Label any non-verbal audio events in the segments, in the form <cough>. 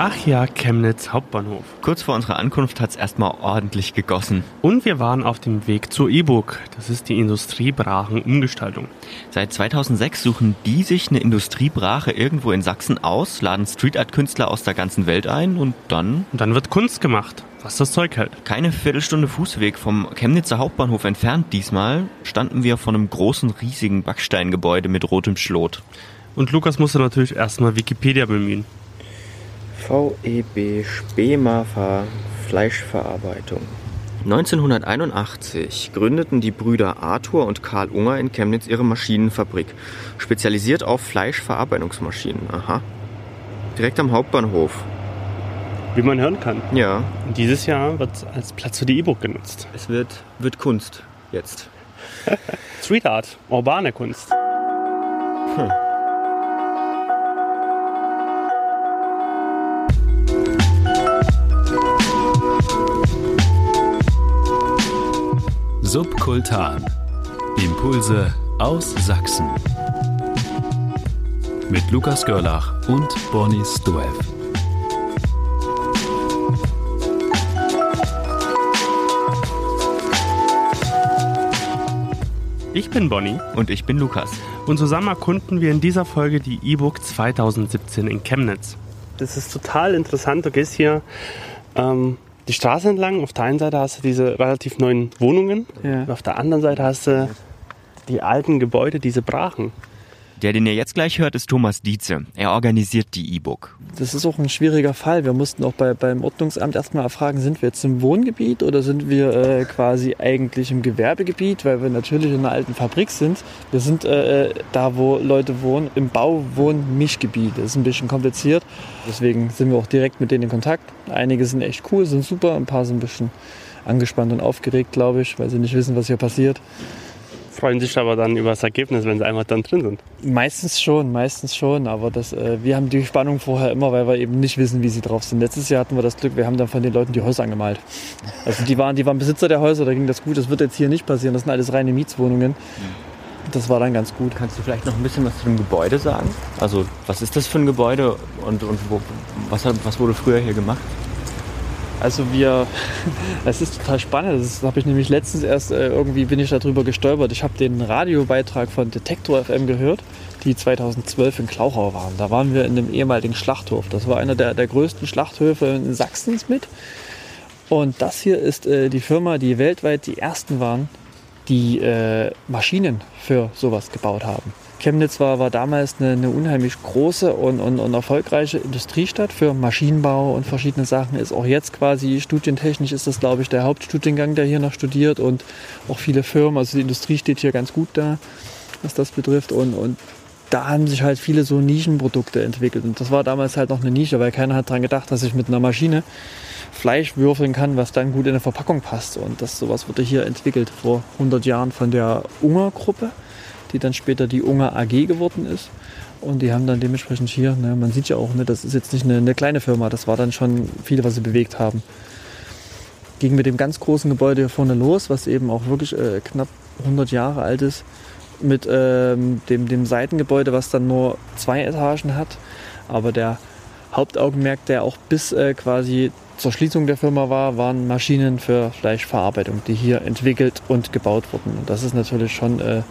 Ach ja, Chemnitz Hauptbahnhof. Kurz vor unserer Ankunft hat es erstmal ordentlich gegossen. Und wir waren auf dem Weg zur E-Book. Das ist die Industriebrachen-Umgestaltung. Seit 2006 suchen die sich eine Industriebrache irgendwo in Sachsen aus, laden Street-Art-Künstler aus der ganzen Welt ein und dann... Und dann wird Kunst gemacht, was das Zeug hält. Keine Viertelstunde Fußweg vom Chemnitzer Hauptbahnhof entfernt diesmal standen wir vor einem großen, riesigen Backsteingebäude mit rotem Schlot. Und Lukas musste natürlich erstmal Wikipedia bemühen. VEB Spemafa Fleischverarbeitung. 1981 gründeten die Brüder Arthur und Karl Unger in Chemnitz ihre Maschinenfabrik, spezialisiert auf Fleischverarbeitungsmaschinen. Aha. Direkt am Hauptbahnhof. Wie man hören kann. Ja. Und dieses Jahr wird als Platz für die E-Book genutzt. Es wird, wird Kunst jetzt. <laughs> Street Art, urbane Kunst. Hm. Subkultan. Impulse aus Sachsen. Mit Lukas Görlach und Bonis Stoev. Ich bin Bonnie. Und ich bin Lukas. Und zusammen erkunden wir in dieser Folge die E-Book 2017 in Chemnitz. Das ist total interessant. Du gehst hier ähm, die Straße entlang. Auf der einen Seite hast du diese relativ neuen Wohnungen. Ja. Und auf der anderen Seite hast du die alten Gebäude, diese Brachen. Der, den ihr jetzt gleich hört, ist Thomas Dietze. Er organisiert die E-Book. Das ist auch ein schwieriger Fall. Wir mussten auch bei, beim Ordnungsamt erstmal erfragen, sind wir jetzt im Wohngebiet oder sind wir äh, quasi eigentlich im Gewerbegebiet, weil wir natürlich in einer alten Fabrik sind. Wir sind äh, da, wo Leute wohnen, im Bauwohn-Mischgebiet. Das ist ein bisschen kompliziert. Deswegen sind wir auch direkt mit denen in Kontakt. Einige sind echt cool, sind super, ein paar sind ein bisschen angespannt und aufgeregt, glaube ich, weil sie nicht wissen, was hier passiert freuen sich aber dann über das Ergebnis, wenn sie einmal dann drin sind. Meistens schon, meistens schon. Aber das, äh, wir haben die Spannung vorher immer, weil wir eben nicht wissen, wie sie drauf sind. Letztes Jahr hatten wir das Glück, wir haben dann von den Leuten die Häuser angemalt. Also die waren, die waren Besitzer der Häuser, da ging das gut. Das wird jetzt hier nicht passieren. Das sind alles reine Mietswohnungen. Das war dann ganz gut. Kannst du vielleicht noch ein bisschen was zu dem Gebäude sagen? Also was ist das für ein Gebäude und, und wo, was, was wurde früher hier gemacht? Also wir, <laughs> es ist total spannend. Das habe ich nämlich letztens erst äh, irgendwie bin ich darüber gestolpert. Ich habe den Radiobeitrag von Detektor FM gehört, die 2012 in Klauchau waren. Da waren wir in einem ehemaligen Schlachthof. Das war einer der, der größten Schlachthöfe in Sachsens mit. Und das hier ist äh, die Firma, die weltweit die ersten waren, die äh, Maschinen für sowas gebaut haben. Chemnitz war, war damals eine, eine unheimlich große und, und, und, erfolgreiche Industriestadt für Maschinenbau und verschiedene Sachen. Ist auch jetzt quasi studientechnisch ist das, glaube ich, der Hauptstudiengang, der hier noch studiert und auch viele Firmen. Also die Industrie steht hier ganz gut da, was das betrifft. Und, und da haben sich halt viele so Nischenprodukte entwickelt. Und das war damals halt noch eine Nische, weil keiner hat daran gedacht, dass ich mit einer Maschine Fleisch würfeln kann, was dann gut in eine Verpackung passt. Und das sowas wurde hier entwickelt vor 100 Jahren von der Unger-Gruppe die dann später die Unger AG geworden ist. Und die haben dann dementsprechend hier, ne, man sieht ja auch, ne, das ist jetzt nicht eine, eine, kleine Firma, das war dann schon viel, was sie bewegt haben. Ging mit dem ganz großen Gebäude hier vorne los, was eben auch wirklich äh, knapp 100 Jahre alt ist, mit ähm, dem, dem Seitengebäude, was dann nur zwei Etagen hat. Aber der Hauptaugenmerk, der auch bis äh, quasi zur Schließung der Firma war, waren Maschinen für Fleischverarbeitung, die hier entwickelt und gebaut wurden. Und das ist natürlich schon äh,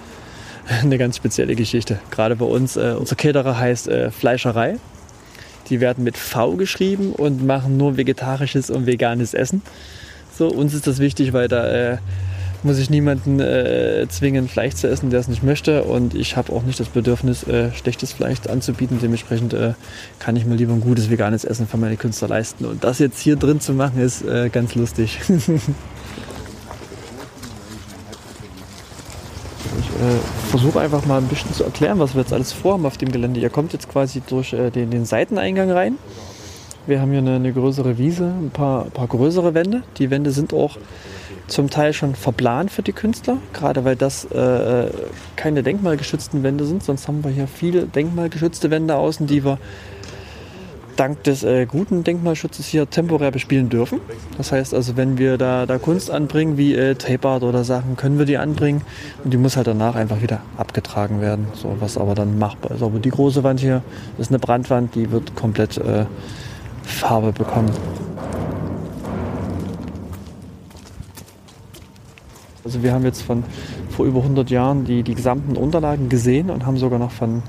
<laughs> eine ganz spezielle Geschichte. Gerade bei uns, äh, unser Caterer heißt äh, Fleischerei. Die werden mit V geschrieben und machen nur vegetarisches und veganes Essen. So, uns ist das wichtig, weil da äh, muss ich niemanden äh, zwingen, Fleisch zu essen, der es nicht möchte. Und ich habe auch nicht das Bedürfnis, äh, schlechtes Fleisch anzubieten. Dementsprechend äh, kann ich mir lieber ein gutes veganes Essen für meine Künstler leisten. Und das jetzt hier drin zu machen, ist ganz lustig. <laughs> äh, versuche einfach mal ein bisschen zu erklären, was wir jetzt alles vorhaben auf dem Gelände. Ihr kommt jetzt quasi durch äh, den, den, Seiteneingang rein. Wir haben hier eine, eine größere Wiese, ein paar, paar, größere Wände. Die Wände sind auch zum Teil schon verplant für die Künstler, gerade weil das äh, keine denkmalgeschützten Wände sind. Sonst haben wir hier viele denkmalgeschützte Wände außen, die wir dank des äh, guten Denkmalschutzes hier temporär bespielen dürfen. Das heißt also, wenn wir da, da Kunst anbringen, wie äh, Tape Art oder Sachen, können wir die anbringen und die muss halt danach einfach wieder abgetragen werden, so was aber dann machbar ist. Aber die große Wand hier ist eine Brandwand, die wird komplett äh, Farbe bekommen. Also wir haben jetzt von vor über 100 Jahren die, die gesamten Unterlagen gesehen und haben sogar noch von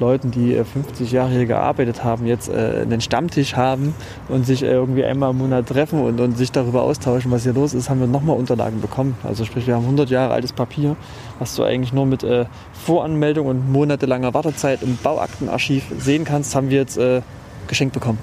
Leuten, die 50 äh, Jahre hier gearbeitet haben, jetzt äh, einen Stammtisch haben und sich äh, irgendwie einmal im Monat treffen und, und sich darüber austauschen, was hier los ist, haben wir nochmal Unterlagen bekommen. Also sprich, wir haben 100 Jahre altes Papier, was du eigentlich nur mit Voranmeldung und monatelanger Wartezeit im Bauaktenarchiv sehen kannst, haben wir jetzt geschenkt bekommen.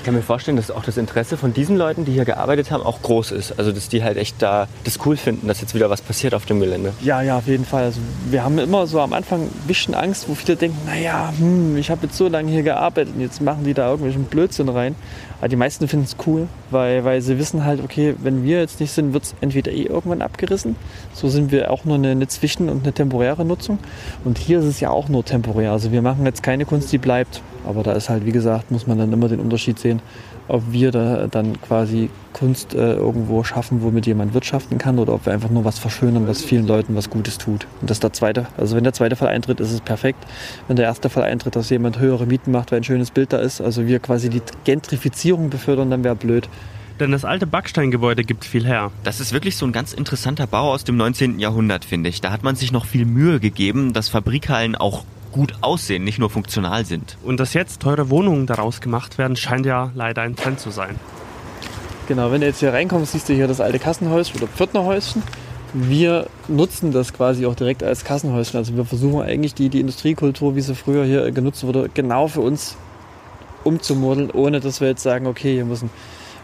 Ich kann mir vorstellen, dass auch das Interesse von diesen Leuten, die hier gearbeitet haben, auch groß ist. Also dass die halt echt da das cool finden, dass jetzt wieder was passiert auf dem Gelände. Ja, ja, auf jeden Fall. Also wir haben immer so am Anfang ein bisschen Angst, wo viele denken, naja, hm, ich habe jetzt so lange hier gearbeitet und jetzt machen die da irgendwelchen Blödsinn rein. Aber die meisten finden es cool, weil, weil sie wissen halt, okay, wenn wir jetzt nicht sind, wird es entweder eh irgendwann abgerissen. So sind wir auch nur eine, eine Zwischen- und eine temporäre Nutzung. Und hier ist es ja auch nur temporär. Also wir machen jetzt keine Kunst, die bleibt. Aber da ist halt, wie gesagt, muss man dann immer den Unterschied sehen, ob wir da dann quasi Kunst äh, irgendwo schaffen, womit jemand wirtschaften kann, oder ob wir einfach nur was verschönern, was vielen Leuten was Gutes tut. Und das der zweite, also wenn der zweite Fall eintritt, ist es perfekt. Wenn der erste Fall eintritt, dass jemand höhere Mieten macht, weil ein schönes Bild da ist, also wir quasi die Gentrifizierung befördern, dann wäre blöd. Denn das alte Backsteingebäude gibt viel her. Das ist wirklich so ein ganz interessanter Bau aus dem 19. Jahrhundert, finde ich. Da hat man sich noch viel Mühe gegeben, dass Fabrikhallen auch gut aussehen, nicht nur funktional sind. Und dass jetzt teure Wohnungen daraus gemacht werden, scheint ja leider ein Trend zu sein. Genau, wenn du jetzt hier reinkommst, siehst du hier das alte Kassenhäuschen oder Pförtnerhäuschen. Wir nutzen das quasi auch direkt als Kassenhäuschen. Also wir versuchen eigentlich die, die Industriekultur, wie sie früher hier genutzt wurde, genau für uns umzumodeln, ohne dass wir jetzt sagen, okay, hier muss ein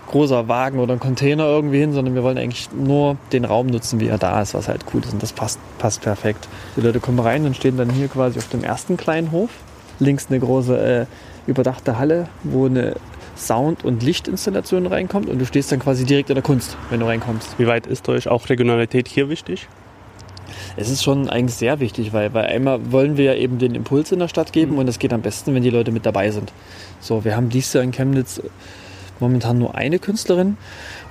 großer Wagen oder ein Container irgendwie hin, sondern wir wollen eigentlich nur den Raum nutzen, wie er da ist, was halt cool ist. Und das passt, passt perfekt. Die Leute kommen rein und stehen dann hier quasi auf dem ersten kleinen Hof. Links eine große äh, überdachte Halle, wo eine Sound- und Lichtinstallation reinkommt und du stehst dann quasi direkt in der Kunst, wenn du reinkommst. Wie weit ist euch auch Regionalität hier wichtig? Es ist schon eigentlich sehr wichtig, weil, weil einmal wollen wir ja eben den Impuls in der Stadt geben mhm. und es geht am besten, wenn die Leute mit dabei sind. So, wir haben dies Jahr in Chemnitz momentan nur eine Künstlerin.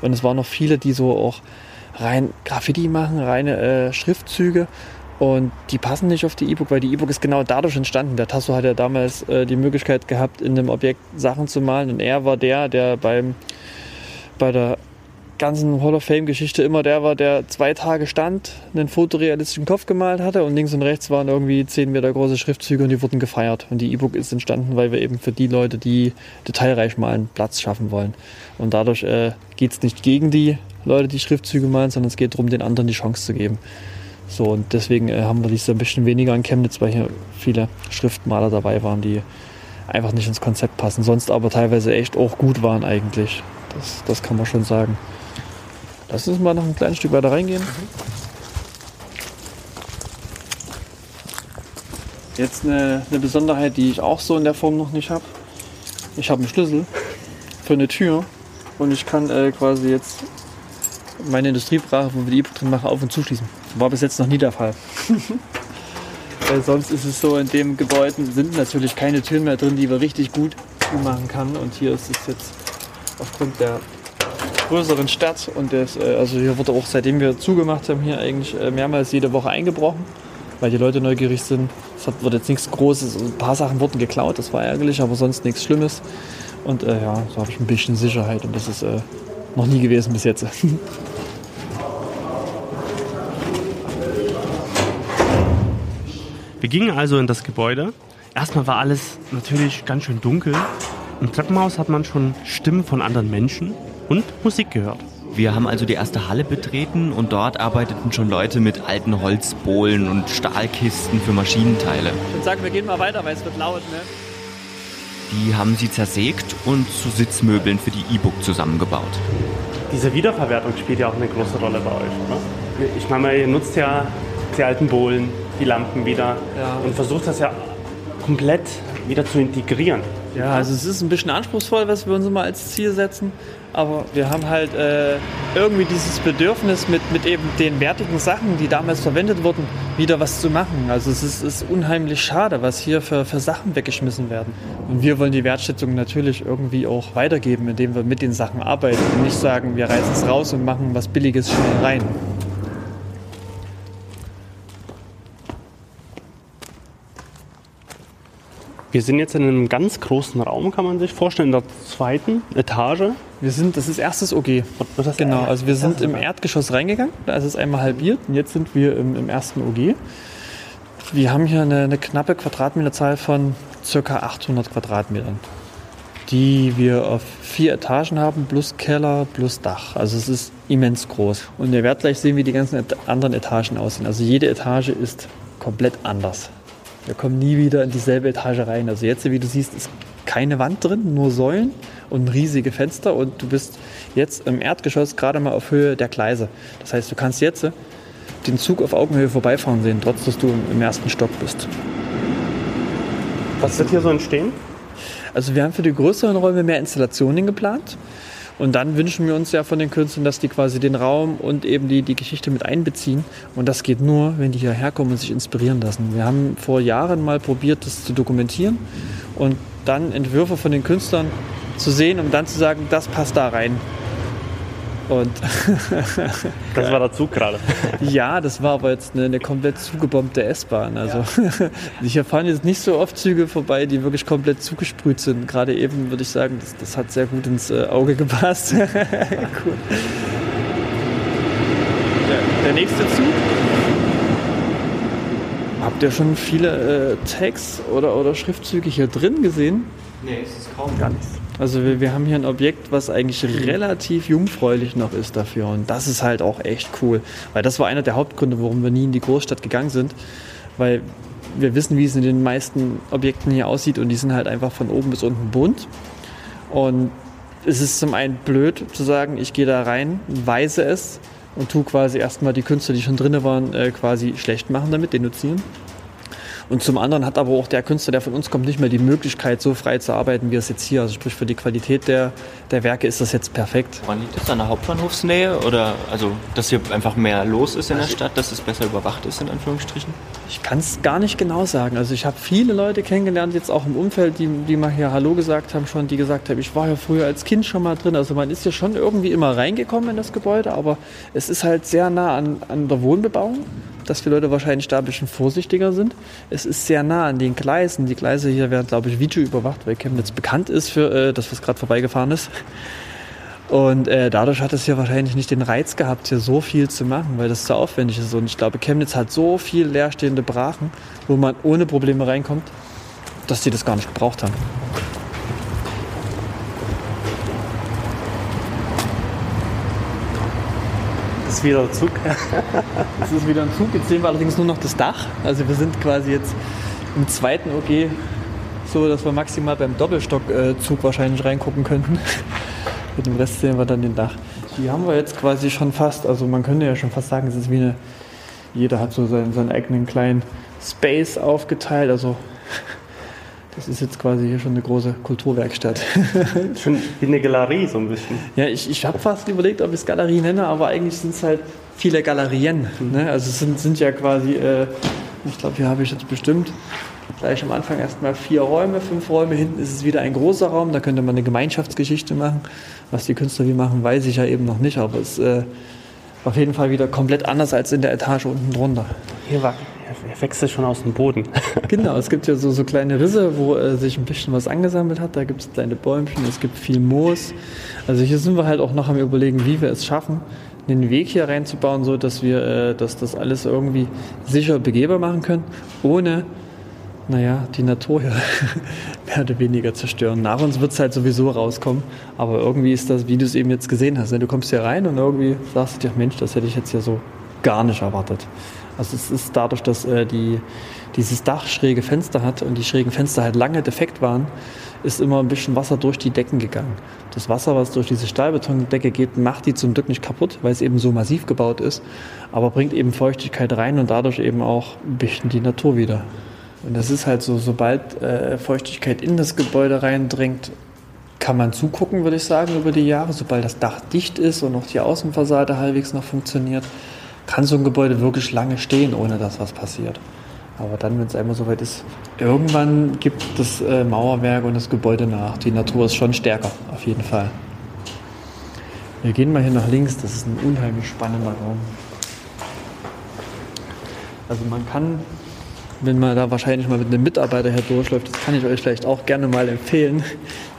Und es waren noch viele, die so auch rein Graffiti machen, reine äh, Schriftzüge. Und die passen nicht auf die E-Book, weil die E-Book ist genau dadurch entstanden. Der Tasso hat ja damals äh, die Möglichkeit gehabt, in einem Objekt Sachen zu malen. Und er war der, der beim bei der ganzen Hall of Fame-Geschichte immer der war, der zwei Tage stand, einen fotorealistischen Kopf gemalt hatte und links und rechts waren irgendwie 10 Meter große Schriftzüge und die wurden gefeiert. Und die E-Book ist entstanden, weil wir eben für die Leute, die detailreich malen, Platz schaffen wollen. Und dadurch äh, geht es nicht gegen die Leute, die Schriftzüge malen, sondern es geht darum, den anderen die Chance zu geben. So, und deswegen äh, haben wir dies ein bisschen weniger in Chemnitz, weil hier viele Schriftmaler dabei waren, die einfach nicht ins Konzept passen, sonst aber teilweise echt auch gut waren eigentlich. Das, das kann man schon sagen. Lass uns mal noch ein kleines Stück weiter reingehen. Jetzt eine, eine Besonderheit, die ich auch so in der Form noch nicht habe. Ich habe einen Schlüssel für eine Tür und ich kann äh, quasi jetzt meine Industriebrache, wo wir die E-Book drin machen, auf- und zuschließen. War bis jetzt noch nie der Fall. <laughs> Weil sonst ist es so, in dem Gebäude sind natürlich keine Türen mehr drin, die wir richtig gut machen kann. Und hier ist es jetzt aufgrund der größeren Stadt und das, äh, also hier wurde auch seitdem wir zugemacht haben, hier eigentlich äh, mehrmals jede Woche eingebrochen, weil die Leute neugierig sind. Es wurde jetzt nichts Großes, ein paar Sachen wurden geklaut, das war ärgerlich, aber sonst nichts Schlimmes. Und äh, ja, so habe ich ein bisschen Sicherheit und das ist äh, noch nie gewesen bis jetzt. <laughs> Wir gingen also in das Gebäude. Erstmal war alles natürlich ganz schön dunkel. Im Treppenhaus hat man schon Stimmen von anderen Menschen und Musik gehört. Wir haben also die erste Halle betreten und dort arbeiteten schon Leute mit alten Holzbohlen und Stahlkisten für Maschinenteile. Ich würde sagen, wir gehen mal weiter, weil es wird laut, ne? Die haben sie zersägt und zu Sitzmöbeln für die E-Book zusammengebaut. Diese Wiederverwertung spielt ja auch eine große Rolle bei euch, oder? Ich meine, ihr nutzt ja die alten Bohlen, die Lampen wieder Ja. und versucht das ja komplett wieder zu integrieren. Ja, also es ist ein bisschen anspruchsvoll, was wir uns immer als Ziel setzen. Aber wir haben halt äh, irgendwie dieses Bedürfnis, mit, mit eben den wertigen Sachen, die damals verwendet wurden, wieder was zu machen. Also es ist, ist unheimlich schade, was hier für, für Sachen weggeschmissen werden. Und wir wollen die Wertschätzung natürlich irgendwie auch weitergeben, indem wir mit den Sachen arbeiten und nicht sagen, wir reißen es raus und machen was Billiges schnell rein. Wir sind jetzt in einem ganz großen Raum, kann man sich vorstellen, in der zweiten Etage. Wir sind, das ist erstes OG. Das Genau, also wir sind im Erdgeschoss reingegangen, da ist es einmal halbiert und jetzt sind wir im, im ersten OG. Wir haben hier eine, eine knappe Quadratmeterzahl von ca. 800 Quadratmetern, die wir auf vier Etagen haben, plus Keller, plus Dach. Also es ist immens groß. Und ihr werdet gleich sehen, wie die ganzen anderen Etagen aussehen. Also jede Etage ist komplett anders. Wir kommen nie wieder in dieselbe Etage rein. Also jetzt, wie du siehst, ist keine Wand drin, nur Säulen und riesige Fenster und du bist jetzt im Erdgeschoss gerade mal auf Höhe der Gleise. Das heißt, du kannst jetzt den Zug auf Augenhöhe vorbeifahren sehen, trotz dass du im- im ersten Stock bist. Was wird hier so entstehen? Also wir haben für die größeren Räume mehr Installationen geplant. Und dann wünschen wir uns ja von den Künstlern, dass die quasi den Raum und eben die, die Geschichte mit einbeziehen. Und das geht nur, wenn die hierher kommen und sich inspirieren lassen. Wir haben vor Jahren mal probiert, das zu dokumentieren und dann Entwürfe von den Künstlern zu sehen, um dann zu sagen, das passt da rein. Und Das war der Zug gerade. <laughs> ja, das war aber jetzt eine, eine komplett zugebombte S-Bahn. Also hier <laughs> fahren jetzt nicht so oft Züge vorbei, die wirklich komplett zugesprüht sind. Gerade eben würde ich sagen, das, das hat sehr gut ins äh, Auge gepasst. <laughs> cool. Der, der nächste Zug. Habt ihr schon viele äh, Tags oder, oder Schriftzüge hier drin gesehen? Nee, es ist kaum. Gar nichts. Also wir, wir haben hier ein Objekt, was eigentlich relativ jungfräulich noch ist dafür. Und das ist halt auch echt cool. Weil das war einer der Hauptgründe, warum wir nie in die Großstadt gegangen sind. Weil wir wissen, wie es in den meisten Objekten hier aussieht und die sind halt einfach von oben bis unten bunt. Und es ist zum einen blöd zu sagen, ich gehe da rein, weise es und tu quasi erstmal die Künstler, die schon drin waren, äh, quasi schlecht machen damit, denunzieren. Und zum anderen hat aber auch der Künstler, der von uns kommt, nicht mehr die Möglichkeit, so frei zu arbeiten, wie es jetzt hier. Also sprich, für die Qualität der, der Werke ist das jetzt perfekt. Woran liegt das? An der Hauptbahnhofsnähe? Oder also, dass hier einfach mehr los ist in der Stadt, dass es besser überwacht ist, in Anführungsstrichen? Ich kann es gar nicht genau sagen. Also ich habe viele Leute kennengelernt, jetzt auch im Umfeld, die, die mal hier Hallo gesagt haben schon, die gesagt haben, ich war ja früher als Kind schon mal drin. Also man ist ja schon irgendwie immer reingekommen in das Gebäude, aber es ist halt sehr nah an, an der Wohnbebauung, dass die Leute wahrscheinlich da ein bisschen vorsichtiger sind. Es ist sehr nah an den Gleisen. Die Gleise hier werden, glaube ich, Video überwacht, weil Chemnitz bekannt ist für äh, das, was gerade vorbeigefahren ist. Und äh, dadurch hat es hier wahrscheinlich nicht den Reiz gehabt, hier so viel zu machen, weil das zu aufwendig ist. Und ich glaube, Chemnitz hat so viel leerstehende Brachen, wo man ohne Probleme reinkommt, dass die das gar nicht gebraucht haben. Ist wieder der Zug. <laughs> Das ist wieder ein Zug. Jetzt sehen wir allerdings nur noch das Dach. Also wir sind quasi jetzt im zweiten OG so, dass wir maximal beim Doppelstockzug wahrscheinlich reingucken könnten. <laughs> Mit dem Rest sehen wir dann den Dach. Die haben wir jetzt quasi schon fast, also man könnte ja schon fast sagen, es ist wie eine, jeder hat so seinen, seinen eigenen kleinen Space aufgeteilt. Also das ist jetzt quasi hier schon eine große Kulturwerkstatt. <laughs> Schon wie eine Galerie so ein bisschen. Ja, ich, ich habe fast überlegt, ob ich es Galerie nenne, aber eigentlich sind es halt viele Galerien. Ne? Also es sind, sind ja quasi, äh, ich glaube, hier habe ich jetzt bestimmt gleich am Anfang erstmal vier Räume, fünf Räume. Hinten ist es wieder ein großer Raum, da könnte man eine Gemeinschaftsgeschichte machen. Was die Künstler wie machen, weiß ich ja eben noch nicht, aber es ist äh, auf jeden Fall wieder komplett anders als in der Etage unten drunter. Hier war, er wächst schon aus dem Boden. <laughs> Genau, es gibt ja so, so kleine Risse, wo äh, sich ein bisschen was angesammelt hat. Da gibt es kleine Bäumchen, es gibt viel Moos. Also hier sind wir halt auch noch am überlegen, wie wir es schaffen, einen Weg hier reinzubauen, so dass wir äh, dass das alles irgendwie sicher begehbar machen können, ohne naja, die Natur hier <laughs> mehr oder weniger zerstören. Nach uns wird es halt sowieso rauskommen, aber irgendwie ist das, wie du es eben jetzt gesehen hast, ne? du kommst hier rein und irgendwie sagst du dir, Mensch, das hätte ich jetzt ja so gar nicht erwartet. Also es ist dadurch, dass äh, die, dieses Dach schräge Fenster hat und die schrägen Fenster halt lange defekt waren, ist immer ein bisschen Wasser durch die Decken gegangen. Das Wasser, was durch diese Stahlbetondecke geht, macht die zum Glück nicht kaputt, weil es eben so massiv gebaut ist, aber bringt eben Feuchtigkeit rein und dadurch eben auch ein bisschen die Natur wieder. Und das ist halt so, sobald äh, Feuchtigkeit in das Gebäude reindringt, kann man zugucken, würde ich sagen, über die Jahre. Sobald das Dach dicht ist und auch die Außenfassade halbwegs noch funktioniert, kann so ein Gebäude wirklich lange stehen, ohne dass was passiert. Aber dann, wenn es einmal soweit ist, irgendwann gibt das äh, Mauerwerk und das Gebäude nach. Die Natur ist schon stärker, auf jeden Fall. Wir gehen mal hier nach links, das ist ein unheimlich spannender Raum. Also man kann wenn man da wahrscheinlich mal mit einem Mitarbeiter hier durchläuft, das kann ich euch vielleicht auch gerne mal empfehlen,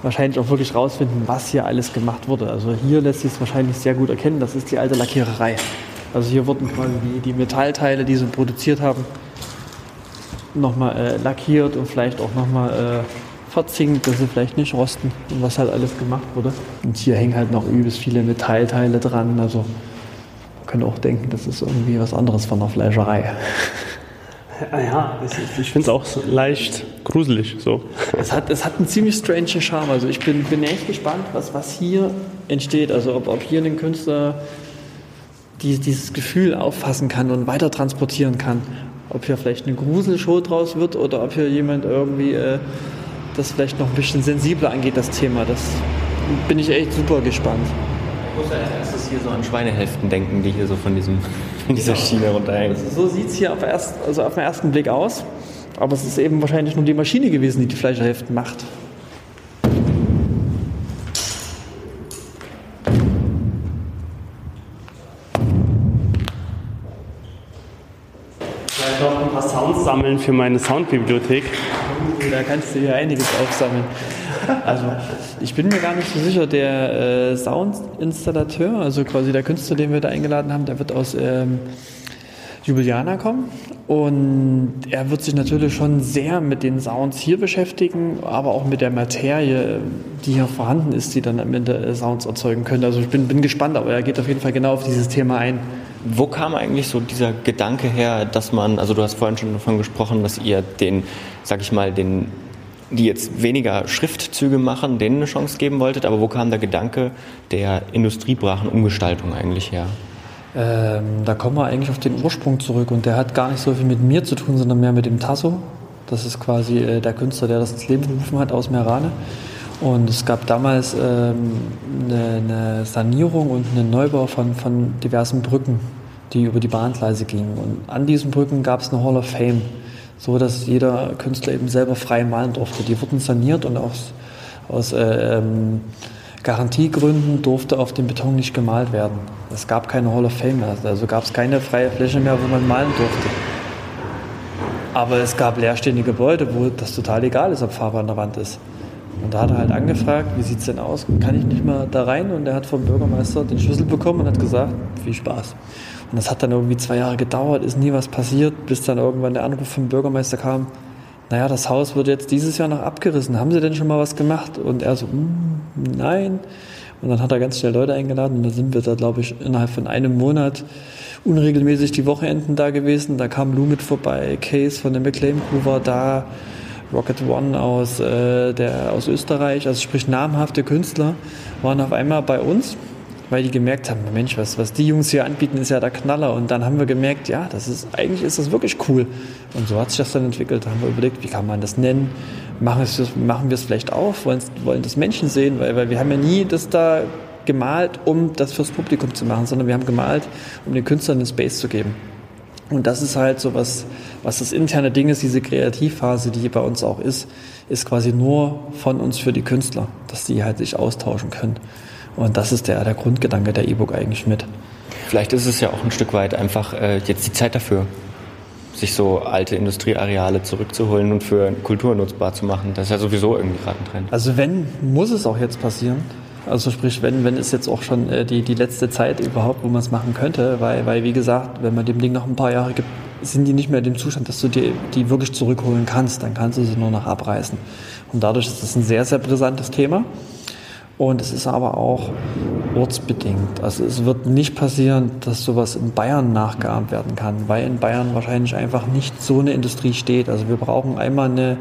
wahrscheinlich auch wirklich rausfinden, was hier alles gemacht wurde. Also hier lässt sich es wahrscheinlich sehr gut erkennen, das ist die alte Lackiererei. Also hier wurden quasi die, die Metallteile, die sie produziert haben, nochmal äh, lackiert und vielleicht auch nochmal äh, verzinkt, dass sie vielleicht nicht rosten und was halt alles gemacht wurde. Und hier hängen halt noch übelst viele Metallteile dran. Also man könnte auch denken, das ist irgendwie was anderes von der Fleischerei. <laughs> Ja, ich finde es auch leicht gruselig. So. Es, hat, es hat einen ziemlich strange Charme. Also ich bin, bin echt gespannt, was, was hier entsteht. Also ob, ob hier ein Künstler die, dieses Gefühl auffassen kann und weiter transportieren kann. Ob hier vielleicht eine Gruselshow draus wird oder ob hier jemand irgendwie äh, das vielleicht noch ein bisschen sensibler angeht, das Thema. Das bin ich echt super gespannt. Ich muss als erstes hier so an Schweinehälften denken, die hier so von, diesem, von dieser ja. Schiene runterhängen. Also so sieht es hier auf, erst, also auf den ersten Blick aus. Aber es ist eben wahrscheinlich nur die Maschine gewesen, die die Fleischerhälften macht. Vielleicht noch ein paar Sounds sammeln für meine Soundbibliothek. Da kannst du hier einiges aufsammeln. Also ich bin mir gar nicht so sicher, der äh, Soundinstallateur, also quasi der Künstler, den wir da eingeladen haben, der wird aus ähm, Ljubljana kommen und er wird sich natürlich schon sehr mit den Sounds hier beschäftigen, aber auch mit der Materie, die hier vorhanden ist, die dann am Ende äh, Sounds erzeugen könnte. Also ich bin, bin gespannt, aber er geht auf jeden Fall genau auf dieses Thema ein. Wo kam eigentlich so dieser Gedanke her, dass man, also du hast vorhin schon davon gesprochen, dass ihr den, sag ich mal, den die jetzt weniger Schriftzüge machen, denen eine Chance geben wolltet, aber wo kam der Gedanke der industriebrachen Umgestaltung eigentlich her? Ähm, da kommen wir eigentlich auf den Ursprung zurück und der hat gar nicht so viel mit mir zu tun, sondern mehr mit dem Tasso. Das ist quasi äh, der Künstler, der das ins Leben gerufen hat aus Merane. Und es gab damals ähm, eine, eine, Sanierung und einen Neubau von, von diversen Brücken, die über die Bahngleise gingen. Und an diesen Brücken gab es eine Hall of Fame so dass jeder Künstler eben selber frei malen durfte. Die wurden saniert und aus, aus äh, ähm, Garantiegründen durfte auf dem Beton nicht gemalt werden. Es gab keine Hall of Fame mehr, also gab es keine freie Fläche mehr, wo man malen durfte. Aber es gab leerstehende Gebäude, wo das total egal ist, ob Farbe an der Wand ist. Und da hat er halt angefragt, wie sieht es denn aus? Kann ich nicht mal da rein? Und er hat vom Bürgermeister den Schlüssel bekommen und hat gesagt, viel Spaß. Und das hat dann irgendwie zwei Jahre gedauert, ist nie was passiert, bis dann irgendwann der Anruf vom Bürgermeister kam, naja, das Haus wird jetzt dieses Jahr noch abgerissen. Haben Sie denn schon mal was gemacht? Und er so, mm, nein. Und dann hat er ganz schnell Leute eingeladen und dann sind wir da, glaube ich, innerhalb von einem Monat unregelmäßig die Wochenenden da gewesen. Da kam Lou mit vorbei, Case von der McLean Crew war da, Rocket One aus, äh, der, aus Österreich, also sprich namhafte Künstler, waren auf einmal bei uns weil die gemerkt haben, Mensch, was, was die Jungs hier anbieten, ist ja der Knaller. Und dann haben wir gemerkt, ja, das ist, eigentlich ist das wirklich cool. Und so hat sich das dann entwickelt. Da haben wir überlegt, wie kann man das nennen? Machen, es, machen wir es vielleicht auf? Wollen, das Menschen sehen? Weil, weil wir haben ja nie das da gemalt, um das fürs Publikum zu machen, sondern wir haben gemalt, um den Künstlern einen Space zu geben. Und das ist halt so was, was das interne Ding ist, diese Kreativphase, die bei uns auch ist, ist quasi nur von uns für die Künstler, dass die halt sich austauschen können. Und das ist der, der Grundgedanke der E-Book eigentlich mit. Vielleicht ist es ja auch ein Stück weit einfach äh, jetzt die Zeit dafür, sich so alte Industrieareale zurückzuholen und für Kultur nutzbar zu machen. Das ist ja sowieso irgendwie gerade ein Trend. Also wenn, muss es auch jetzt passieren. Also sprich, wenn, wenn ist jetzt auch schon äh, die, die letzte Zeit überhaupt, wo man es machen könnte, weil, weil wie gesagt, wenn man dem Ding noch ein paar Jahre gibt, sind die nicht mehr in dem Zustand, dass du die, die wirklich zurückholen kannst. Dann kannst du sie nur noch abreißen. Und dadurch ist das ein sehr, sehr brisantes Thema. Und es ist aber auch ortsbedingt. Also es wird nicht passieren, dass sowas in Bayern nachgeahmt werden kann, weil in Bayern wahrscheinlich einfach nicht so eine Industrie steht. Also wir brauchen einmal eine,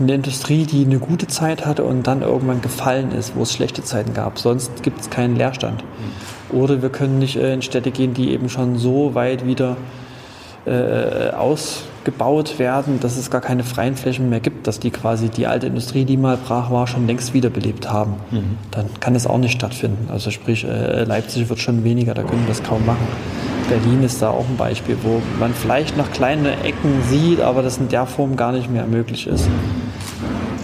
eine Industrie, die eine gute Zeit hatte und dann irgendwann gefallen ist, wo es schlechte Zeiten gab. Sonst gibt es keinen Leerstand. Oder wir können nicht äh, in Städte gehen, die eben schon so weit wieder äh, ausgebaut werden, dass es gar keine freien Flächen mehr gibt, dass die quasi die alte Industrie, die mal brach war, schon längst wiederbelebt haben. Mhm. Dann kann es auch nicht stattfinden. Also sprich, äh, Leipzig wird schon weniger, da können wir das kaum machen. Berlin ist da auch ein Beispiel, wo man vielleicht noch kleine Ecken sieht, aber das in der Form gar nicht mehr möglich ist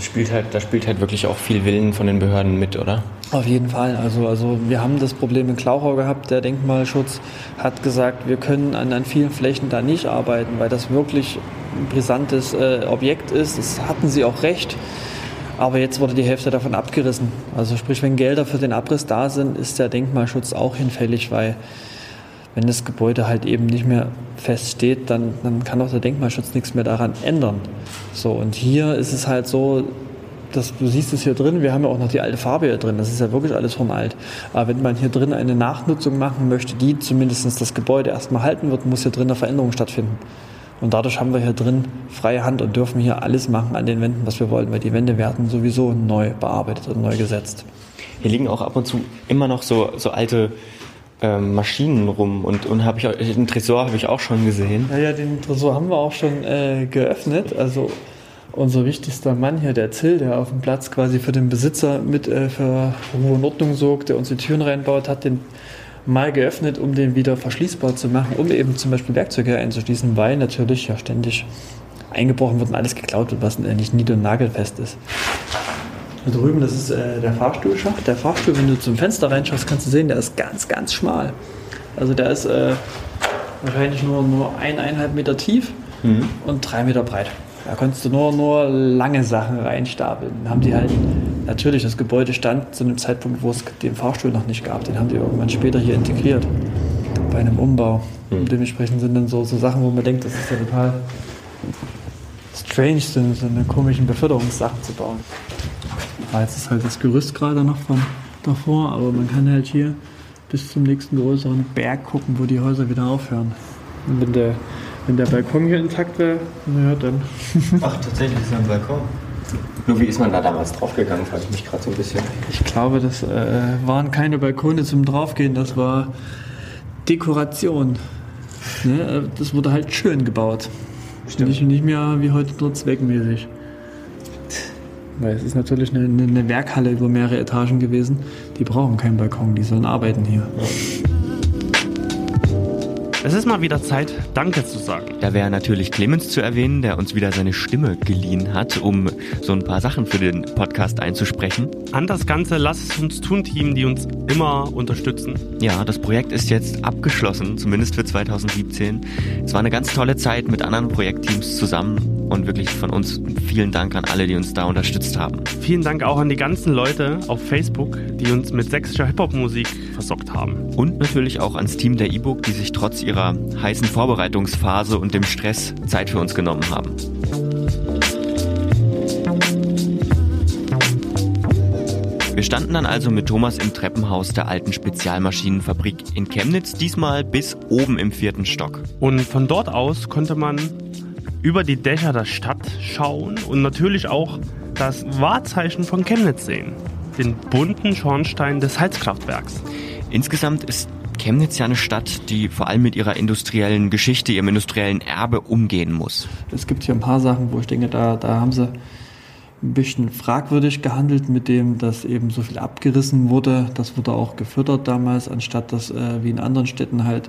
spielt halt, da spielt halt wirklich auch viel Willen von den Behörden mit, oder? Auf jeden Fall. Also, also wir haben das Problem in Klauchau gehabt. Der Denkmalschutz hat gesagt, wir können an, an vielen Flächen da nicht arbeiten, weil das wirklich ein brisantes äh, Objekt ist. Das hatten sie auch recht. Aber jetzt wurde die Hälfte davon abgerissen. Also sprich, wenn Gelder für den Abriss da sind, ist der Denkmalschutz auch hinfällig, weil wenn das Gebäude halt eben nicht mehr feststeht, dann, dann kann auch der Denkmalschutz nichts mehr daran ändern. So, und hier ist es halt so, dass, du siehst es hier drin, wir haben ja auch noch die alte Farbe hier drin, das ist ja wirklich alles vom Alt. Aber wenn man hier drin eine Nachnutzung machen möchte, die zumindest das Gebäude erstmal halten wird, muss hier drin eine Veränderung stattfinden. Und dadurch haben wir hier drin freie Hand und dürfen hier alles machen an den Wänden, was wir wollen, weil die Wände werden sowieso neu bearbeitet und neu gesetzt. Hier liegen auch ab und zu immer noch so, so alte ähm, Maschinen rum und, und hab ich den Tresor habe ich auch schon gesehen. Ja, ja, den Tresor haben wir auch schon äh, geöffnet. Also unser wichtigster Mann hier, der Till, der auf dem Platz quasi für den Besitzer mit äh, für Ruhe und Ordnung sorgt, der uns die Türen reinbaut, hat den mal geöffnet, um den wieder verschließbar zu machen, um eben zum Beispiel Werkzeuge einzuschließen, weil natürlich ja ständig eingebrochen wird und alles geklaut wird, was nicht nied- und nagelfest ist. Da drüben, das ist äh, der Fahrstuhlschacht. Der Fahrstuhl, wenn du zum Fenster reinschaust, kannst du sehen, der ist ganz, ganz schmal. Also der ist äh, wahrscheinlich nur, nur eineinhalb Meter tief mhm. und drei Meter breit. Da konntest du nur, nur lange Sachen reinstapeln. Dann haben die halt, natürlich, das Gebäude stand zu einem Zeitpunkt, wo es den Fahrstuhl noch nicht gab. Den haben die irgendwann später hier integriert. Bei einem Umbau. Mhm. Dementsprechend sind dann so, so Sachen, wo man denkt, das ist ja total strange, so, so eine komischen Beförderungssachen zu bauen. Ah, jetzt ist halt das Gerüst gerade noch von davor, aber man kann halt hier bis zum nächsten größeren Berg gucken, wo die Häuser wieder aufhören. Und wenn der wenn der Balkon hier intakt wäre, naja, dann. <laughs> Ach, tatsächlich ist ein Balkon. Nur wie ist man da damals draufgegangen, frage ich mich gerade so ein bisschen. Ich glaube, das äh, waren keine Balkone zum Draufgehen, das war Dekoration. Ne? Äh, das wurde halt schön gebaut. Stimmt. Nicht, nicht mehr wie heute nur zweckmäßig. Weil es ist natürlich eine, eine Werkhalle über mehrere Etagen gewesen. Die brauchen keinen Balkon, die sollen arbeiten hier. Es ist mal wieder Zeit, Danke zu sagen. Da wäre natürlich Clemens zu erwähnen, der uns wieder seine Stimme geliehen hat, um so ein paar Sachen für den Podcast einzusprechen. An das ganze Lass es uns tun Team, die uns immer unterstützen. Ja, das Projekt ist jetzt abgeschlossen, zumindest für 2017. Es war eine ganz tolle Zeit mit anderen Projektteams zusammen und wirklich von uns vielen Dank an alle, die uns da unterstützt haben. Vielen Dank auch an die ganzen Leute auf Facebook, die uns mit sächsischer Hip-Hop-Musik versorgt haben. Und natürlich auch ans Team der E-Book, die sich trotz ihrer heißen Vorbereitungsphase und dem Stress Zeit für uns genommen haben. Wir standen dann also mit Thomas im Treppenhaus der alten Spezialmaschinenfabrik in Chemnitz, diesmal bis oben im vierten Stock. Und von dort aus konnte man über die Dächer der Stadt schauen und natürlich auch das Wahrzeichen von Chemnitz sehen, den bunten Schornstein des Heizkraftwerks. Insgesamt ist Chemnitz ja eine Stadt, die vor allem mit ihrer industriellen Geschichte, ihrem industriellen Erbe umgehen muss. Es gibt hier ein paar Sachen, wo ich denke, da, da haben sie ein bisschen fragwürdig gehandelt mit dem, dass eben so viel abgerissen wurde. Das wurde auch gefördert damals, anstatt dass äh, wie in anderen Städten halt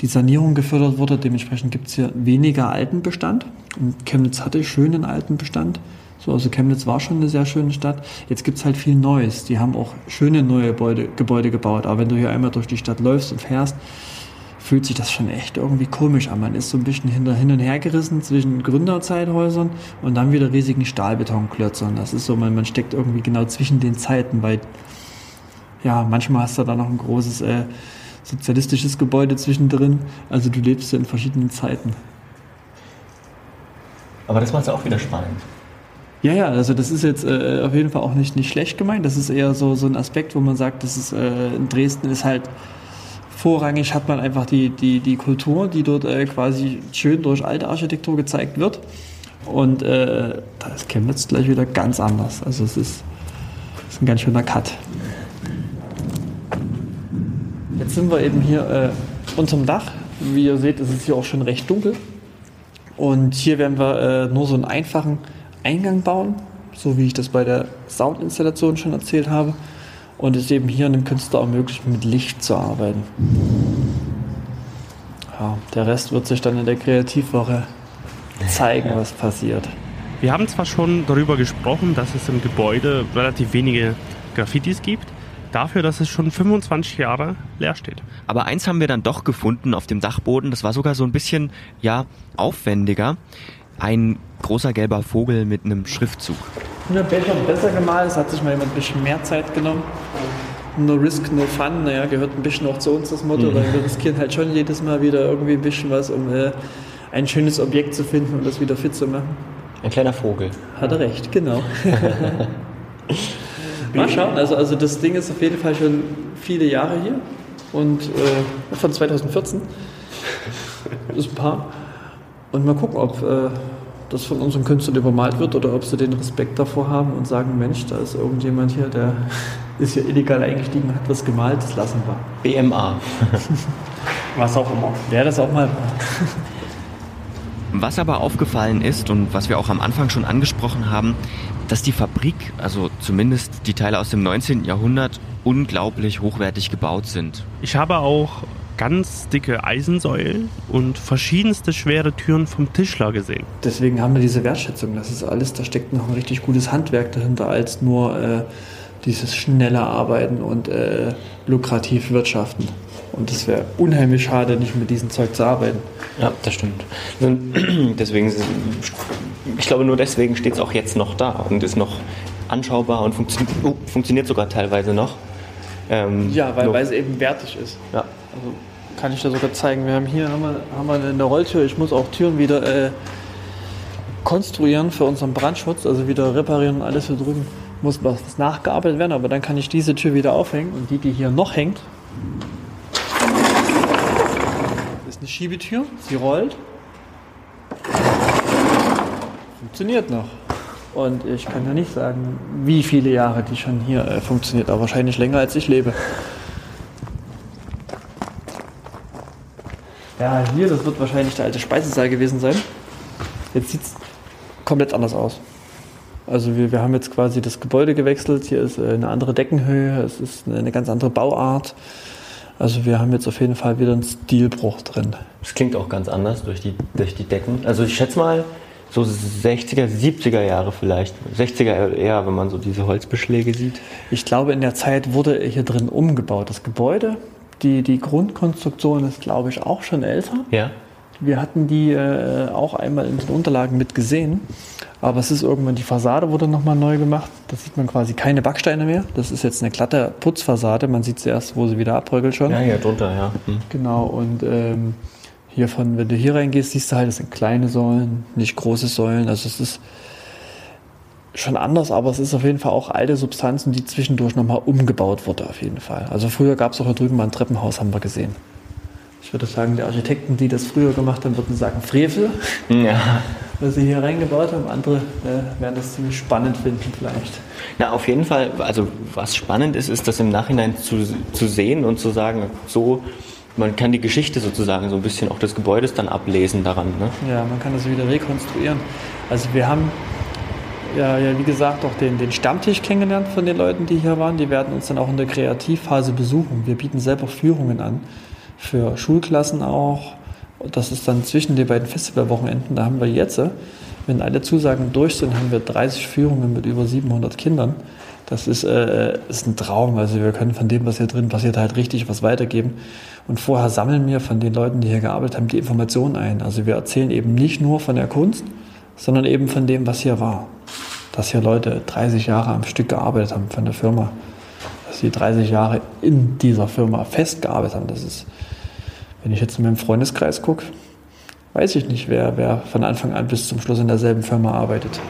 die Sanierung gefördert wurde. Dementsprechend gibt es hier weniger Altenbestand. Und Chemnitz hatte schönen Altenbestand. So, also Chemnitz war schon eine sehr schöne Stadt. Jetzt gibt es halt viel Neues. Die haben auch schöne neue Gebäude, Gebäude gebaut. Aber wenn du hier einmal durch die Stadt läufst und fährst, fühlt sich das schon echt irgendwie komisch an. Man ist so ein bisschen hinter, hin und her gerissen zwischen Gründerzeithäusern und dann wieder riesigen Stahlbetonklötzern. Das ist so, man, man steckt irgendwie genau zwischen den Zeiten, weil ja, manchmal hast du da noch ein großes äh, sozialistisches Gebäude zwischendrin. Also du lebst ja in verschiedenen Zeiten. Aber das macht es auch wieder spannend. Ja, ja, also das ist jetzt äh, auf jeden Fall auch nicht, nicht schlecht gemeint. Das ist eher so, so ein Aspekt, wo man sagt, das ist, äh, in Dresden ist halt vorrangig hat man einfach die, die, die Kultur, die dort äh, quasi schön durch alte Architektur gezeigt wird. Und äh, da ist Chemnitz gleich wieder ganz anders. Also es ist, es ist ein ganz schöner Cut. Jetzt sind wir eben hier äh, unterm Dach. Wie ihr seht, ist es hier auch schon recht dunkel. Und hier werden wir äh, nur so einen einfachen Eingang bauen, so wie ich das bei der Soundinstallation schon erzählt habe. Und es ist eben hier einem Künstler auch möglich, mit Licht zu arbeiten. Ja, der Rest wird sich dann in der Kreativwoche <laughs> zeigen, was passiert. Wir haben zwar schon darüber gesprochen, dass es im Gebäude relativ wenige Graffitis gibt, dafür, dass es schon 25 Jahre leer steht. Aber eins haben wir dann doch gefunden auf dem Dachboden, das war sogar so ein bisschen, ja, aufwendiger. Ein großer gelber Vogel mit einem Schriftzug. Ja, besser, besser gemalt, es hat sich mal jemand ein bisschen mehr Zeit genommen. No risk, no fun, naja, gehört ein bisschen auch zu uns das Motto, mhm. weil wir riskieren halt schon jedes Mal wieder irgendwie ein bisschen was, um äh, ein schönes Objekt zu finden und das wieder fit zu machen. Ein kleiner Vogel. Hat er recht, genau. <laughs> Mal schauen, also, also das Ding ist auf jeden Fall schon viele Jahre hier und äh, von 2014. Das ist ein paar. Und mal gucken, ob äh, das von unseren Künstlern übermalt wird oder ob sie den Respekt davor haben und sagen, Mensch, da ist irgendjemand hier, der <laughs> ist hier illegal eingestiegen, hat was gemalt, das lassen wir. BMA. <laughs> was auch immer. Wer das auch mal Was aber aufgefallen ist und was wir auch am Anfang schon angesprochen haben, dass die Fabrik, also zumindest die Teile aus dem 19. Jahrhundert, unglaublich hochwertig gebaut sind. Ich habe auch ganz dicke Eisensäulen und verschiedenste schwere Türen vom Tischler gesehen. Deswegen haben wir diese Wertschätzung. Das ist alles, da steckt noch ein richtig gutes Handwerk dahinter, als nur äh, dieses schnelle Arbeiten und äh, lukrativ wirtschaften. Und es wäre unheimlich schade, nicht mit diesem Zeug zu arbeiten. Ja, das stimmt. <clears throat> Deswegen, ich glaube, nur deswegen steht es auch jetzt noch da und ist noch anschaubar und funktio oh, funktioniert sogar teilweise noch. Ähm, ja, weil, weil es eben wertig ist. Ja. Also kann ich da sogar zeigen. Wir haben hier haben wir, haben wir eine Rolltür. Ich muss auch Türen wieder äh, konstruieren für unseren Brandschutz, also wieder reparieren und alles hier drüben. Muss was nachgearbeitet werden, aber dann kann ich diese Tür wieder aufhängen und die, die hier noch hängt, ist eine Schiebetür. Sie rollt. Funktioniert noch. Und ich kann ja nicht sagen, wie viele Jahre die schon hier äh, funktioniert, aber wahrscheinlich länger als ich lebe. Ja, hier, das wird wahrscheinlich der alte Speisesaal gewesen sein. Jetzt sieht es komplett anders aus. Also wir, wir haben jetzt quasi das Gebäude gewechselt. Hier ist äh, eine andere Deckenhöhe, es ist eine ganz andere Bauart. Also wir haben jetzt auf jeden Fall wieder einen Stilbruch drin. Es klingt auch ganz anders durch die, durch die Decken. Also ich schätze mal so 60er, 70er Jahre vielleicht. 60er eher, wenn man so diese Holzbeschläge sieht. Ich glaube, in der Zeit wurde hier drin umgebaut. Das Gebäude die, die Grundkonstruktion ist, glaube ich, auch schon älter. Ja. Wir hatten die äh, auch einmal in den Unterlagen mit gesehen. Aber es ist irgendwann, die Fassade wurde nochmal neu gemacht. Da sieht man quasi keine Backsteine mehr. Das ist jetzt eine glatte Putzfassade. Man sieht zuerst, wo sie wieder abbröckelt schon. Ja, hier drunter, ja. Mhm. Genau, und ähm, hiervon, wenn du hier reingehst, siehst du halt, es sind kleine Säulen, nicht große Säulen. Also es ist schon anders, aber es ist auf jeden Fall auch alte Substanzen, die zwischendurch nochmal umgebaut wurde, auf jeden Fall. Also früher gab es auch hier drüben mal ein Treppenhaus, haben wir gesehen. Ich würde sagen, die Architekten, die das früher gemacht haben, würden sagen Frevel, ja. was sie hier reingebaut haben. Andere äh, werden das ziemlich spannend finden vielleicht. Na, auf jeden Fall, also was spannend ist, ist das im Nachhinein zu, zu sehen und zu sagen, so, man kann die Geschichte sozusagen so ein bisschen auch des Gebäudes dann ablesen daran. Ne? Ja, man kann das wieder rekonstruieren. Also wir haben ja, ja, wie gesagt, auch den, den Stammtisch kennengelernt von den Leuten, die hier waren. Die werden uns dann auch in der Kreativphase besuchen. Wir bieten selber Führungen an. Für Schulklassen auch. Das ist dann zwischen den beiden Festivalwochenenden. Da haben wir jetzt, wenn alle Zusagen durch sind, haben wir 30 Führungen mit über 700 Kindern. Das ist, äh, ist ein Traum. Also wir können von dem, was hier drin passiert, halt richtig was weitergeben. Und vorher sammeln wir von den Leuten, die hier gearbeitet haben, die Informationen ein. Also wir erzählen eben nicht nur von der Kunst, sondern eben von dem, was hier war. Dass hier Leute 30 Jahre am Stück gearbeitet haben von der Firma. Dass sie 30 Jahre in dieser Firma festgearbeitet haben. Das ist, wenn ich jetzt in meinem Freundeskreis gucke, weiß ich nicht, wer, wer von Anfang an bis zum Schluss in derselben Firma arbeitet.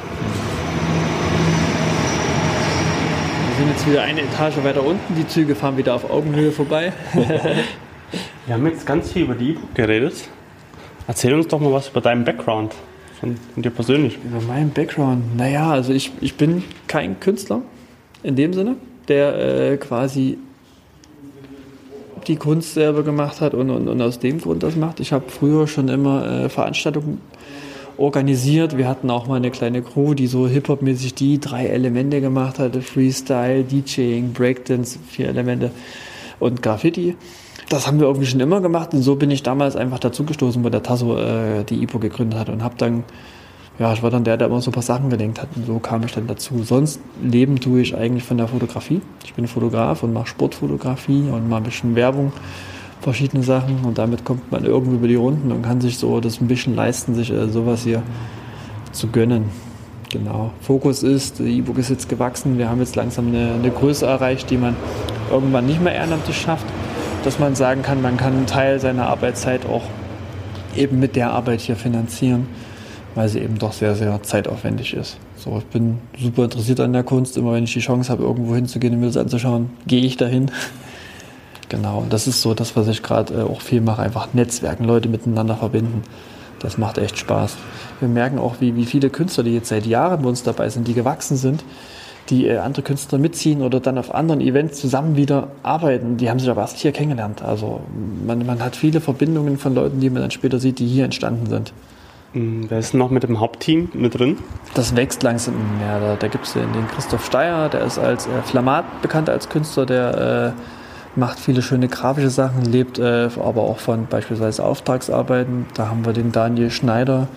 Wir sind jetzt wieder eine Etage weiter unten. Die Züge fahren wieder auf Augenhöhe vorbei. <laughs> Wir haben jetzt ganz viel über die E-Book geredet. Erzähl uns doch mal was über deinen Background von, von dir persönlich? Über meinen Background. Naja, also ich, ich bin kein Künstler in dem Sinne, der äh, quasi die Kunst selber gemacht hat und, und, und, aus dem Grund das macht. Ich habe früher schon immer äh, Veranstaltungen organisiert. Wir hatten auch mal eine kleine Crew, die so Hip-Hop-mäßig die drei Elemente gemacht hatte. Freestyle, DJing, Breakdance, vier Elemente und Graffiti das haben wir irgendwie schon immer gemacht und so bin ich damals einfach dazugestoßen, wo der Tasso äh, die IPO gegründet hat und habe dann, ja, ich war dann der, der immer so ein paar Sachen gelenkt hat und so kam ich dann dazu. Sonst leben tue ich eigentlich von der Fotografie. Ich bin Fotograf und mache Sportfotografie und mal ein bisschen Werbung, verschiedene Sachen und damit kommt man irgendwie über die Runden und kann sich so das ein bisschen leisten, sich äh, sowas hier zu gönnen. Genau. Fokus ist, die E-Book ist jetzt gewachsen. Wir haben jetzt langsam eine, eine Größe erreicht, die man irgendwann nicht mehr ehrenamtlich schafft. Dass man sagen kann, man kann einen Teil seiner Arbeitszeit auch eben mit der Arbeit hier finanzieren, weil sie eben doch sehr, sehr zeitaufwendig ist. So, ich bin super interessiert an der Kunst. Immer wenn ich die Chance habe, irgendwo hinzugehen und mir das anzuschauen, gehe ich dahin. <laughs> Genau, das ist so das, was ich gerade äh, auch viel mache, einfach Netzwerken, Leute miteinander verbinden. Das macht echt Spaß. Wir merken auch, wie, wie viele Künstler, die jetzt seit Jahren bei uns dabei sind, die gewachsen sind, die äh, andere Künstler mitziehen oder dann auf anderen Events zusammen wieder arbeiten, die haben sich aber erst hier kennengelernt. Also man, man hat viele Verbindungen von Leuten, die man dann später sieht, die hier entstanden sind. Hm, wer ist noch mit dem Hauptteam mit drin? Das wächst langsam mehr. Da, da gibt es den, den, Christoph Steyer, der ist als äh, Flamat bekannt als Künstler, der äh, macht viele schöne grafische Sachen, lebt äh, aber auch von beispielsweise Auftragsarbeiten. Da haben wir den Daniel Schneider,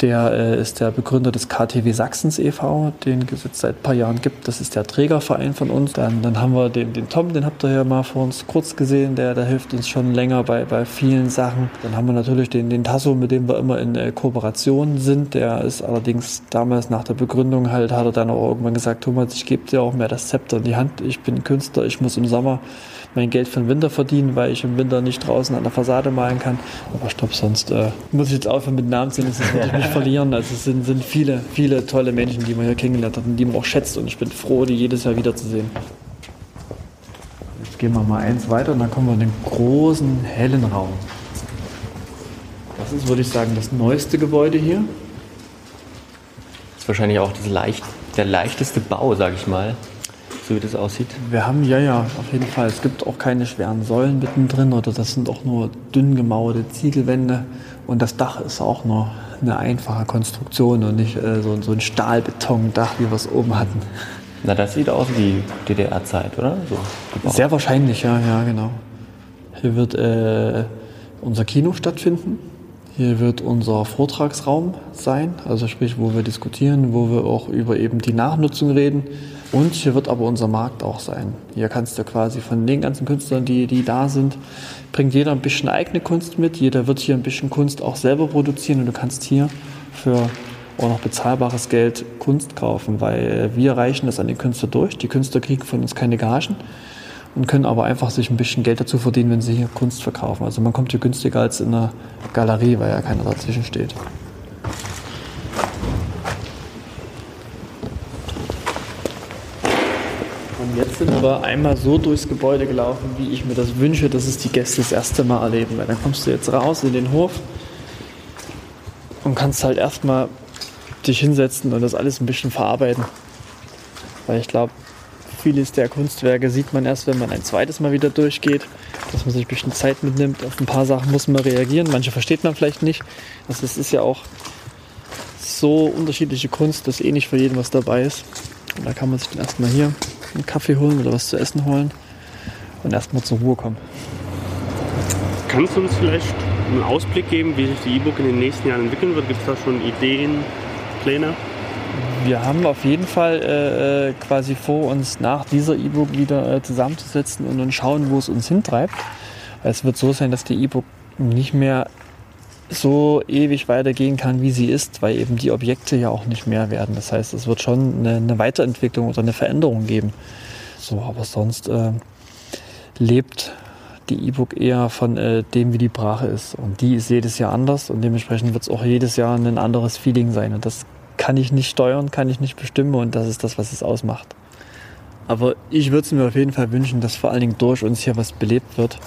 der äh, ist der Begründer des KTW Sachsens e.V., den es jetzt seit ein paar Jahren gibt. Das ist der Trägerverein von uns. Dann, dann haben wir den, den Tom, den habt ihr ja mal vor uns kurz gesehen, der, der hilft uns schon länger bei, bei vielen Sachen. Dann haben wir natürlich den, den Tasso, mit dem wir immer in äh, Kooperation sind. Der ist allerdings damals nach der Begründung halt, hat er dann auch irgendwann gesagt, Thomas, ich gebe dir auch mehr das Zepter in die Hand. Ich bin Künstler, ich muss im Sommer mein Geld für den Winter verdienen, weil ich im Winter nicht draußen an der Fassade malen kann. Aber stopp, sonst äh, muss ich jetzt aufhören mit Namen zu nennen, sonst würde ich mich <laughs> verlieren. Also es sind, sind viele, viele tolle Menschen, die man hier kennengelernt hat und die man auch schätzt und ich bin froh, die jedes Jahr wiederzusehen. Jetzt gehen wir mal eins weiter und dann kommen wir in den großen, hellen Raum. Das ist, würde ich sagen, das neueste Gebäude hier. Das ist wahrscheinlich auch das leicht, der leichteste Bau, sage ich mal so wie das aussieht? Wir haben, ja, ja, auf jeden Fall. Es gibt auch keine schweren Säulen mittendrin oder das sind auch nur dünn gemauerte Ziegelwände. Und das Dach ist auch nur eine einfache Konstruktion und nicht äh, so, so ein Stahlbetondach, wie wir es oben hatten. Na, das sieht aus wie DDR-Zeit, oder? So Sehr wahrscheinlich, ja, ja, genau. Hier wird äh, unser Kino stattfinden. Hier wird unser Vortragsraum sein, also sprich, wo wir diskutieren, wo wir auch über eben die Nachnutzung reden. Und hier wird aber unser Markt auch sein. Hier kannst du quasi von den ganzen Künstlern, die, die da sind, bringt jeder ein bisschen eigene Kunst mit. Jeder wird hier ein bisschen Kunst auch selber produzieren und du kannst hier für auch noch bezahlbares Geld Kunst kaufen, weil wir reichen das an den Künstler durch. Die Künstler kriegen von uns keine Gagen und können aber einfach sich ein bisschen Geld dazu verdienen, wenn sie hier Kunst verkaufen. Also man kommt hier günstiger als in einer Galerie, weil ja keiner dazwischen steht. Jetzt sind wir einmal so durchs Gebäude gelaufen, wie ich mir das wünsche, dass es die Gäste das erste Mal erleben. Weil dann kommst du jetzt raus in den Hof und kannst halt erstmal dich hinsetzen und das alles ein bisschen verarbeiten. Weil ich glaube, vieles der Kunstwerke sieht man erst, wenn man ein zweites Mal wieder durchgeht, dass man sich ein bisschen Zeit mitnimmt. Auf ein paar Sachen muss man reagieren, manche versteht man vielleicht nicht. Also es ist ja auch so unterschiedliche Kunst, dass eh nicht für jeden was dabei ist. Und da kann man sich dann erstmal hier einen Kaffee holen oder was zu essen holen und erstmal zur Ruhe kommen. Kannst du uns vielleicht einen Ausblick geben, wie sich die E-Book in den nächsten Jahren entwickeln wird? Gibt es da schon Ideen, Pläne? Wir haben auf jeden Fall äh, quasi vor, uns nach dieser E-Book wieder äh, zusammenzusetzen und dann schauen, wo es uns hintreibt. Es wird so sein, dass die E-Book nicht mehr so ewig weitergehen kann, wie sie ist, weil eben die Objekte ja auch nicht mehr werden. Das heißt, es wird schon eine, eine Weiterentwicklung oder eine Veränderung geben. So, aber sonst äh, lebt die E-Book eher von äh, dem, wie die Brache ist. Und die ist jedes Jahr anders und dementsprechend wird es auch jedes Jahr ein anderes Feeling sein. Und das kann ich nicht steuern, kann ich nicht bestimmen und das ist das, was es ausmacht. Aber ich würde es mir auf jeden Fall wünschen, dass vor allen Dingen durch uns hier was belebt wird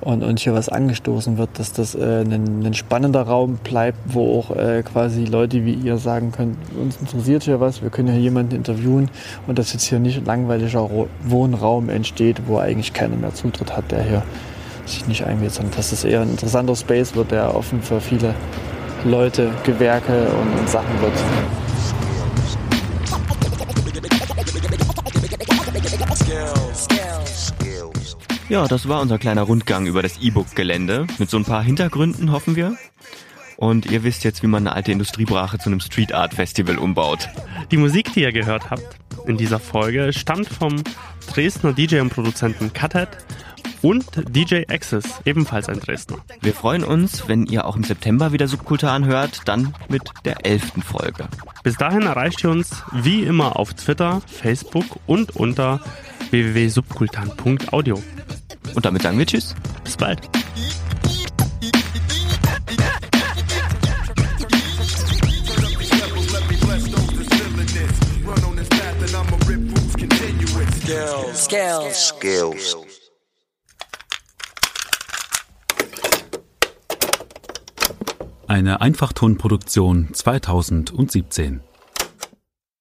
und, und hier was angestoßen wird, dass das äh, ein, ein, spannender Raum bleibt, wo auch äh, quasi Leute wie ihr sagen können, uns interessiert hier was, wir können hier jemanden interviewen und dass jetzt hier nicht ein langweiliger Wohnraum entsteht, wo eigentlich keiner mehr Zutritt hat, der hier sich nicht einwählt, sondern dass es eher ein interessanter Space wird, der offen für viele Leute, Gewerke und, und Sachen wird. Ja, das war unser kleiner Rundgang über das E-Book-Gelände. Mit so ein paar Hintergründen, hoffen wir. Und ihr wisst jetzt, wie man eine alte Industriebrache zu einem Street Art Festival umbaut. Die Musik, die ihr gehört habt in dieser Folge, stammt vom Dresdner DJ und Produzenten Cuthead und DJ Access, ebenfalls ein Dresdner. Wir freuen uns, wenn ihr auch im September wieder Subkultur anhört, dann mit der elften Folge. Bis dahin erreicht ihr uns wie immer auf Twitter, Facebook und unter www.subkultan.audio. Und damit sagen wir Tschüss. Bis bald. Skills. Skills. Eine Einfachtonproduktion 2017.